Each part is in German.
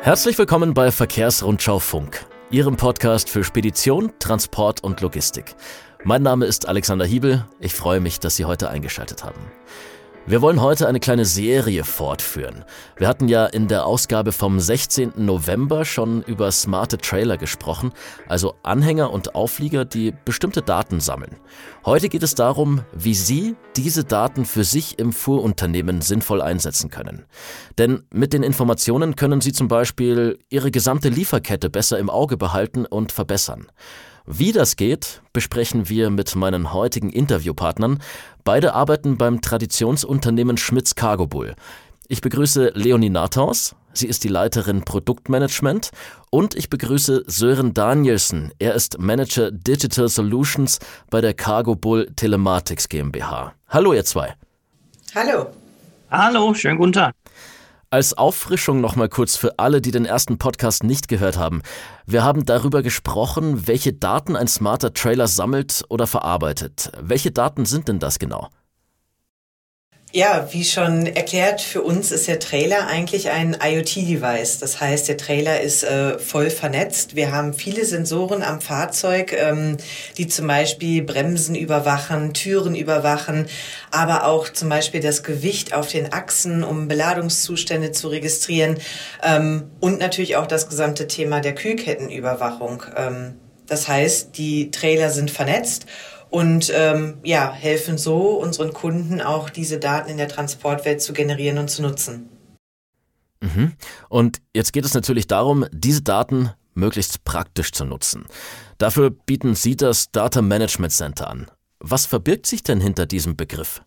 Herzlich willkommen bei Verkehrsrundschau Funk, Ihrem Podcast für Spedition, Transport und Logistik. Mein Name ist Alexander Hiebel. Ich freue mich, dass Sie heute eingeschaltet haben. Wir wollen heute eine kleine Serie fortführen. Wir hatten ja in der Ausgabe vom 16. November schon über smarte Trailer gesprochen, also Anhänger und Auflieger, die bestimmte Daten sammeln. Heute geht es darum, wie Sie diese Daten für sich im Fuhrunternehmen sinnvoll einsetzen können. Denn mit den Informationen können Sie zum Beispiel Ihre gesamte Lieferkette besser im Auge behalten und verbessern. Wie das geht, besprechen wir mit meinen heutigen Interviewpartnern. Beide arbeiten beim Traditionsunternehmen Schmitz Cargo Bull. Ich begrüße Leonie Nathaus, sie ist die Leiterin Produktmanagement und ich begrüße Sören Danielsen, er ist Manager Digital Solutions bei der Cargo Bull Telematics GmbH. Hallo ihr zwei. Hallo. Hallo, schönen guten Tag. Als Auffrischung nochmal kurz für alle, die den ersten Podcast nicht gehört haben. Wir haben darüber gesprochen, welche Daten ein smarter Trailer sammelt oder verarbeitet. Welche Daten sind denn das genau? Ja, wie schon erklärt, für uns ist der Trailer eigentlich ein IoT-Device. Das heißt, der Trailer ist äh, voll vernetzt. Wir haben viele Sensoren am Fahrzeug, ähm, die zum Beispiel Bremsen überwachen, Türen überwachen, aber auch zum Beispiel das Gewicht auf den Achsen, um Beladungszustände zu registrieren ähm, und natürlich auch das gesamte Thema der Kühlkettenüberwachung. Ähm, das heißt, die Trailer sind vernetzt und ähm, ja, helfen so unseren Kunden auch diese Daten in der Transportwelt zu generieren und zu nutzen. Mhm. Und jetzt geht es natürlich darum, diese Daten möglichst praktisch zu nutzen. Dafür bieten Sie das Data Management Center an. Was verbirgt sich denn hinter diesem Begriff?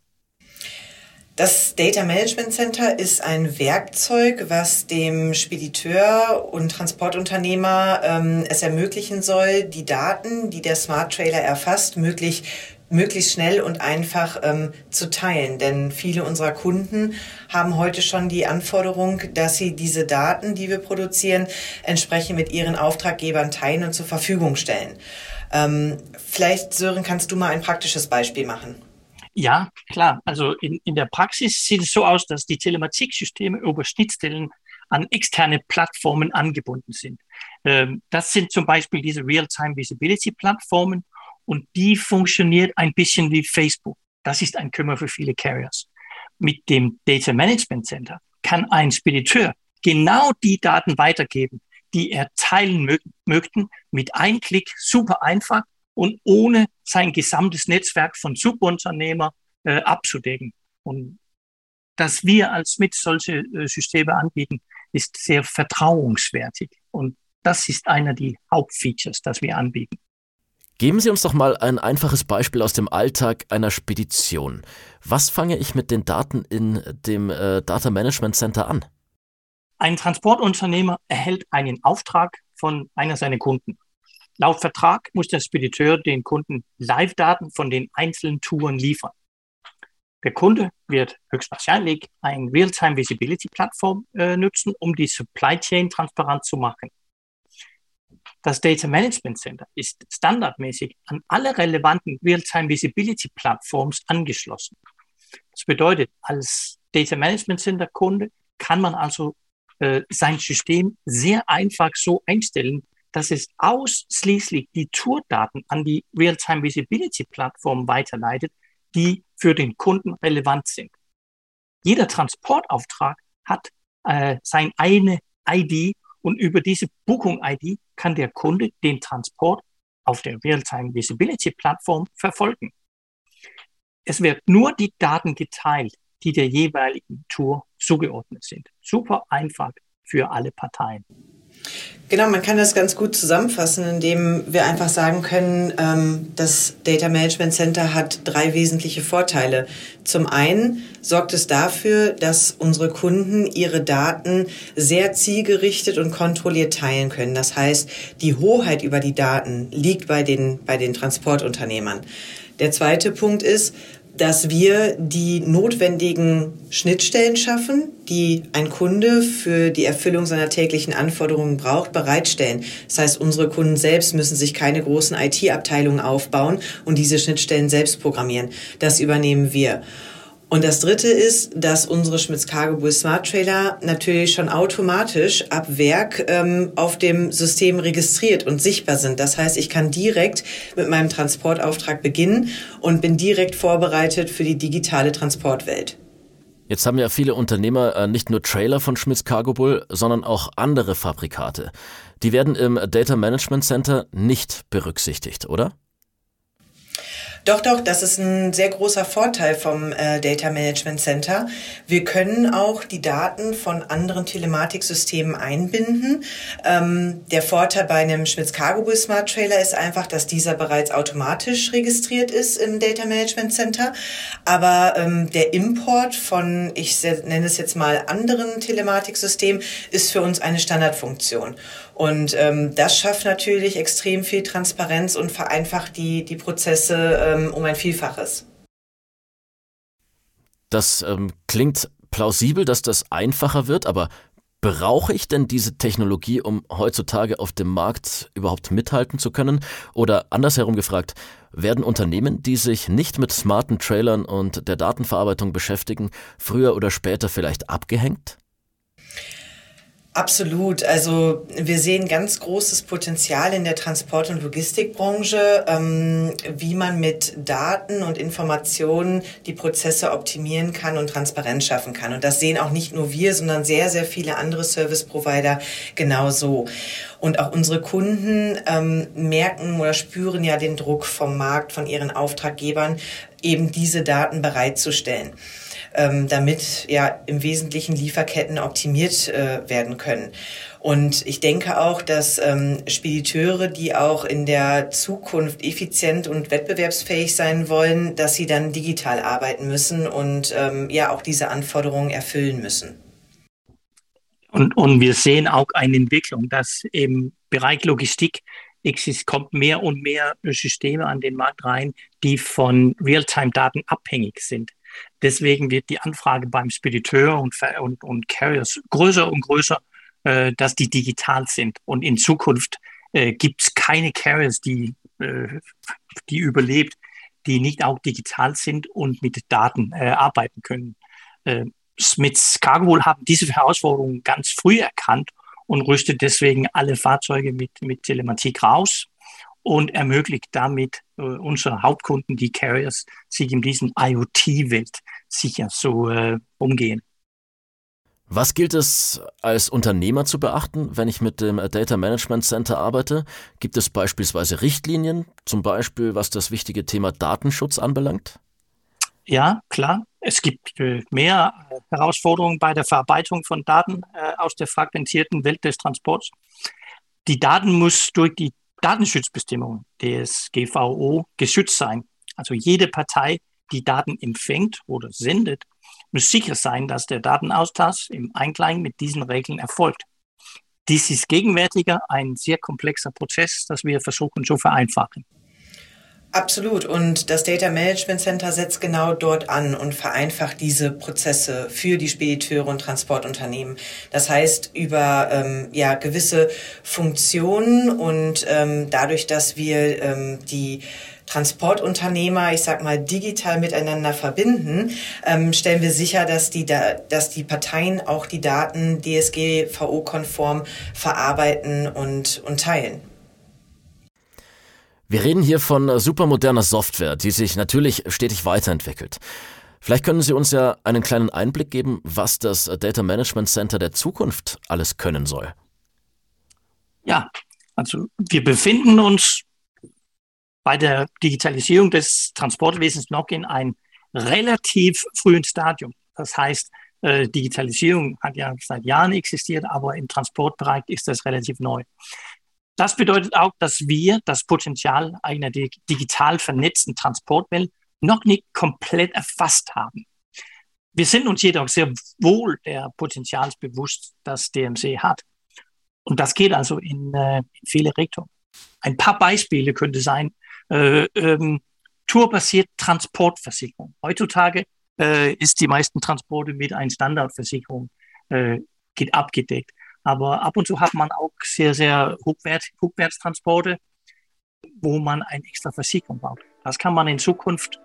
Das Data Management Center ist ein Werkzeug, was dem Spediteur und Transportunternehmer ähm, es ermöglichen soll, die Daten, die der Smart Trailer erfasst, möglich, möglichst schnell und einfach ähm, zu teilen. Denn viele unserer Kunden haben heute schon die Anforderung, dass sie diese Daten, die wir produzieren, entsprechend mit ihren Auftraggebern teilen und zur Verfügung stellen. Ähm, vielleicht, Sören, kannst du mal ein praktisches Beispiel machen? Ja, klar. Also in, in der Praxis sieht es so aus, dass die Telematiksysteme über Schnittstellen an externe Plattformen angebunden sind. Ähm, das sind zum Beispiel diese Real-Time Visibility Plattformen und die funktioniert ein bisschen wie Facebook. Das ist ein Kümmer für viele Carriers. Mit dem Data Management Center kann ein Spediteur genau die Daten weitergeben, die er teilen mö möchten, mit einem Klick super einfach und ohne sein gesamtes Netzwerk von Subunternehmer äh, abzudecken. Und dass wir als mit solche äh, Systeme anbieten, ist sehr vertrauenswertig. Und das ist einer der Hauptfeatures, das wir anbieten. Geben Sie uns doch mal ein einfaches Beispiel aus dem Alltag einer Spedition. Was fange ich mit den Daten in dem äh, Data Management Center an? Ein Transportunternehmer erhält einen Auftrag von einer seiner Kunden. Laut Vertrag muss der Spediteur den Kunden Live-Daten von den einzelnen Touren liefern. Der Kunde wird höchstwahrscheinlich eine Real-Time Visibility Plattform äh, nutzen, um die Supply Chain transparent zu machen. Das Data Management Center ist standardmäßig an alle relevanten Real-Time Visibility Plattforms angeschlossen. Das bedeutet, als Data Management Center Kunde kann man also äh, sein System sehr einfach so einstellen, dass es ausschließlich die Tourdaten an die Real-Time Visibility Plattform weiterleitet, die für den Kunden relevant sind. Jeder Transportauftrag hat äh, sein eine ID und über diese Buchung-ID kann der Kunde den Transport auf der Real-Time Visibility Plattform verfolgen. Es wird nur die Daten geteilt, die der jeweiligen Tour zugeordnet sind. Super einfach für alle Parteien. Genau, man kann das ganz gut zusammenfassen, indem wir einfach sagen können, ähm, das Data Management Center hat drei wesentliche Vorteile. Zum einen sorgt es dafür, dass unsere Kunden ihre Daten sehr zielgerichtet und kontrolliert teilen können. Das heißt, die Hoheit über die Daten liegt bei den, bei den Transportunternehmern. Der zweite Punkt ist, dass wir die notwendigen Schnittstellen schaffen, die ein Kunde für die Erfüllung seiner täglichen Anforderungen braucht, bereitstellen. Das heißt, unsere Kunden selbst müssen sich keine großen IT-Abteilungen aufbauen und diese Schnittstellen selbst programmieren. Das übernehmen wir. Und das dritte ist, dass unsere Schmitz Cargo Bull Smart Trailer natürlich schon automatisch ab Werk ähm, auf dem System registriert und sichtbar sind. Das heißt, ich kann direkt mit meinem Transportauftrag beginnen und bin direkt vorbereitet für die digitale Transportwelt. Jetzt haben ja viele Unternehmer äh, nicht nur Trailer von Schmitz Cargo Bull, sondern auch andere Fabrikate. Die werden im Data Management Center nicht berücksichtigt, oder? Doch, doch, das ist ein sehr großer Vorteil vom äh, Data Management Center. Wir können auch die Daten von anderen Telematiksystemen einbinden. Ähm, der Vorteil bei einem Schmitz Cargo Bus Smart Trailer ist einfach, dass dieser bereits automatisch registriert ist im Data Management Center. Aber ähm, der Import von, ich nenne es jetzt mal anderen Telematiksystemen, ist für uns eine Standardfunktion. Und ähm, das schafft natürlich extrem viel Transparenz und vereinfacht die, die Prozesse ähm, um ein Vielfaches. Das ähm, klingt plausibel, dass das einfacher wird, aber brauche ich denn diese Technologie, um heutzutage auf dem Markt überhaupt mithalten zu können? Oder andersherum gefragt, werden Unternehmen, die sich nicht mit smarten Trailern und der Datenverarbeitung beschäftigen, früher oder später vielleicht abgehängt? Absolut. Also wir sehen ganz großes Potenzial in der Transport- und Logistikbranche, ähm, wie man mit Daten und Informationen die Prozesse optimieren kann und Transparenz schaffen kann. Und das sehen auch nicht nur wir, sondern sehr, sehr viele andere Service-Provider genauso. Und auch unsere Kunden ähm, merken oder spüren ja den Druck vom Markt, von ihren Auftraggebern, eben diese Daten bereitzustellen ähm, damit ja im Wesentlichen Lieferketten optimiert äh, werden können. Und ich denke auch, dass ähm, Spediteure, die auch in der Zukunft effizient und wettbewerbsfähig sein wollen, dass sie dann digital arbeiten müssen und ähm, ja auch diese Anforderungen erfüllen müssen. Und, und wir sehen auch eine Entwicklung, dass im Bereich Logistik es kommt mehr und mehr Systeme an den Markt rein, die von Realtime-Daten abhängig sind. Deswegen wird die Anfrage beim Spediteur und, und, und Carriers größer und größer, äh, dass die digital sind. Und in Zukunft äh, gibt es keine Carriers, die, äh, die überlebt, die nicht auch digital sind und mit Daten äh, arbeiten können. Äh, Smiths Cargo haben diese Herausforderungen ganz früh erkannt und rüstet deswegen alle Fahrzeuge mit, mit Telematik raus und ermöglicht damit äh, unseren Hauptkunden, die Carriers, sich in diesen IoT-Welt sicher zu äh, umgehen. Was gilt es als Unternehmer zu beachten, wenn ich mit dem Data Management Center arbeite? Gibt es beispielsweise Richtlinien, zum Beispiel was das wichtige Thema Datenschutz anbelangt? Ja, klar. Es gibt äh, mehr Herausforderungen bei der Verarbeitung von Daten äh, aus der fragmentierten Welt des Transports. Die Daten muss durch die Datenschutzbestimmungen DSGVO geschützt sein. Also jede Partei, die Daten empfängt oder sendet, muss sicher sein, dass der Datenaustausch im Einklang mit diesen Regeln erfolgt. Dies ist gegenwärtiger ein sehr komplexer Prozess, das wir versuchen zu vereinfachen. Absolut. Und das Data Management Center setzt genau dort an und vereinfacht diese Prozesse für die Spediteure und Transportunternehmen. Das heißt, über ähm, ja, gewisse Funktionen und ähm, dadurch, dass wir ähm, die Transportunternehmer, ich sag mal, digital miteinander verbinden, ähm, stellen wir sicher, dass die, da, dass die Parteien auch die Daten DSGVO-konform verarbeiten und, und teilen. Wir reden hier von supermoderner Software, die sich natürlich stetig weiterentwickelt. Vielleicht können Sie uns ja einen kleinen Einblick geben, was das Data Management Center der Zukunft alles können soll. Ja, also wir befinden uns bei der Digitalisierung des Transportwesens noch in einem relativ frühen Stadium. Das heißt, äh, Digitalisierung hat ja seit Jahren existiert, aber im Transportbereich ist das relativ neu. Das bedeutet auch, dass wir das Potenzial einer digital vernetzten Transportwelt noch nicht komplett erfasst haben. Wir sind uns jedoch sehr wohl der Potenzials bewusst, das DMC hat. Und das geht also in, äh, in viele Richtungen. Ein paar Beispiele könnte sein, äh, ähm, tourbasierte Transportversicherung. Heutzutage äh, ist die meisten Transporte mit einer Standardversicherung äh, geht abgedeckt. Aber ab und zu hat man auch sehr, sehr Rückwärts, Rückwärtstransporte, wo man eine extra Versicherung braucht. Das kann man in Zukunft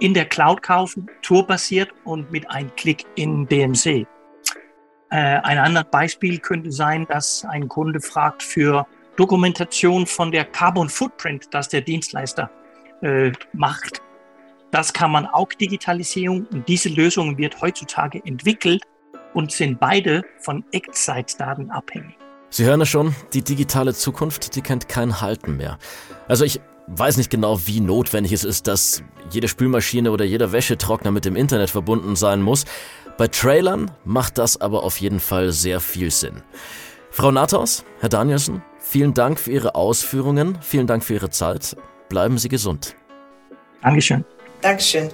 in der Cloud kaufen, tourbasiert und mit einem Klick in DMC. Äh, ein anderes Beispiel könnte sein, dass ein Kunde fragt für Dokumentation von der Carbon Footprint, das der Dienstleister äh, macht. Das kann man auch digitalisieren und diese Lösung wird heutzutage entwickelt und sind beide von Echtzeitdaten abhängig. Sie hören es schon, die digitale Zukunft, die kennt kein Halten mehr. Also ich weiß nicht genau, wie notwendig es ist, dass jede Spülmaschine oder jeder Wäschetrockner mit dem Internet verbunden sein muss. Bei Trailern macht das aber auf jeden Fall sehr viel Sinn. Frau Nathaus, Herr Danielsen, vielen Dank für Ihre Ausführungen, vielen Dank für Ihre Zeit. Bleiben Sie gesund. Dankeschön. Dankeschön.